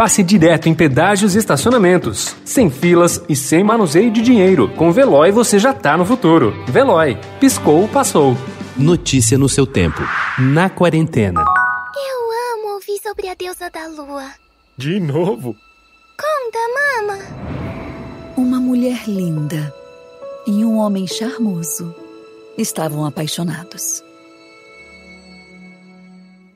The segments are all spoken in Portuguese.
passe direto em pedágios e estacionamentos. Sem filas e sem manuseio de dinheiro. Com Veloy você já tá no futuro. Veloy. Piscou, passou. Notícia no seu tempo. Na quarentena. Eu amo ouvir sobre a deusa da lua. De novo? Conta, mama. Uma mulher linda e um homem charmoso estavam apaixonados.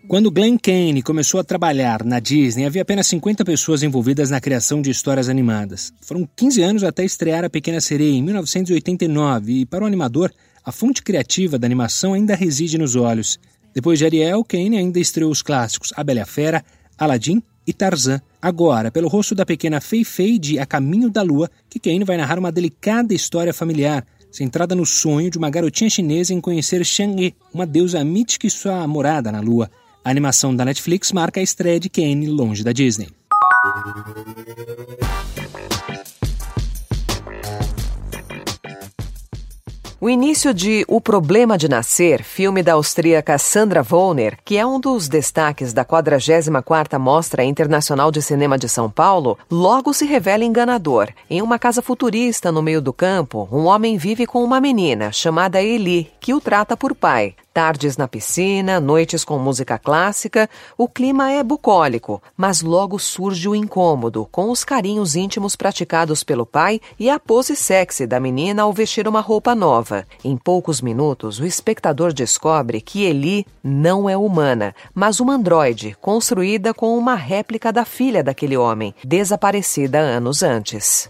Quando Glenn Kane começou a trabalhar na Disney, havia apenas 50 pessoas envolvidas na criação de histórias animadas. Foram 15 anos até estrear A Pequena Sereia em 1989 e, para o animador, a fonte criativa da animação ainda reside nos olhos. Depois de Ariel, Kane ainda estreou os clássicos A Bela Fera, Aladdin e Tarzan. Agora, pelo rosto da pequena Fei Fei de A Caminho da Lua, que Kane vai narrar uma delicada história familiar, centrada no sonho de uma garotinha chinesa em conhecer Shang-Yi, uma deusa mítica e sua morada na Lua. A animação da Netflix marca a estreia de Kane longe da Disney. O início de O Problema de Nascer, filme da austríaca Sandra Wollner, que é um dos destaques da 44ª Mostra Internacional de Cinema de São Paulo, logo se revela enganador. Em uma casa futurista no meio do campo, um homem vive com uma menina chamada Eli, que o trata por pai. Tardes na piscina, noites com música clássica, o clima é bucólico, mas logo surge o incômodo, com os carinhos íntimos praticados pelo pai e a pose sexy da menina ao vestir uma roupa nova. Em poucos minutos, o espectador descobre que Eli não é humana, mas uma androide, construída com uma réplica da filha daquele homem, desaparecida anos antes.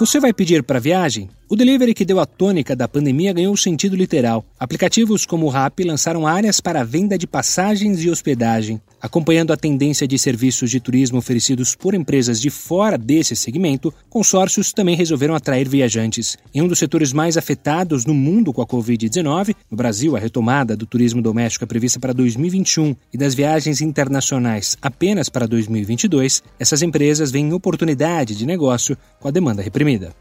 Você vai pedir para viagem? O delivery que deu a tônica da pandemia ganhou sentido literal. Aplicativos como o Rappi lançaram áreas para a venda de passagens e hospedagem. Acompanhando a tendência de serviços de turismo oferecidos por empresas de fora desse segmento, consórcios também resolveram atrair viajantes. Em um dos setores mais afetados no mundo com a Covid-19, no Brasil, a retomada do turismo doméstico é prevista para 2021 e das viagens internacionais apenas para 2022, essas empresas veem oportunidade de negócio com a demanda reprimida.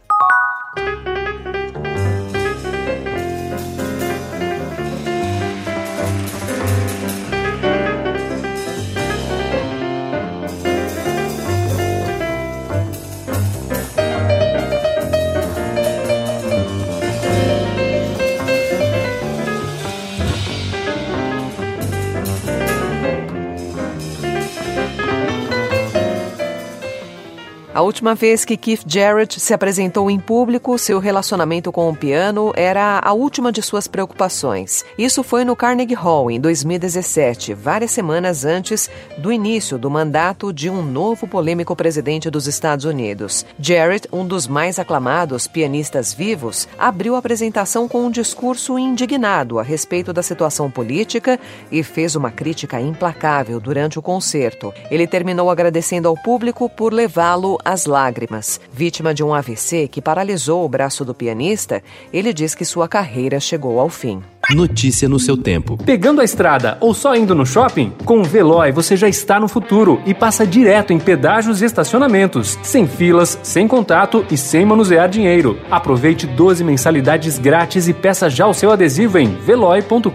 A última vez que Keith Jarrett se apresentou em público, seu relacionamento com o piano era a última de suas preocupações. Isso foi no Carnegie Hall em 2017, várias semanas antes do início do mandato de um novo polêmico presidente dos Estados Unidos. Jarrett, um dos mais aclamados pianistas vivos, abriu a apresentação com um discurso indignado a respeito da situação política e fez uma crítica implacável durante o concerto. Ele terminou agradecendo ao público por levá-lo às lágrimas. Vítima de um AVC que paralisou o braço do pianista, ele diz que sua carreira chegou ao fim. Notícia no seu tempo. Pegando a estrada ou só indo no shopping? Com o Veloy você já está no futuro e passa direto em pedágios e estacionamentos, sem filas, sem contato e sem manusear dinheiro. Aproveite 12 mensalidades grátis e peça já o seu adesivo em veloy.com.br.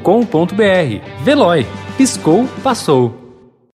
Veloy. Piscou, passou.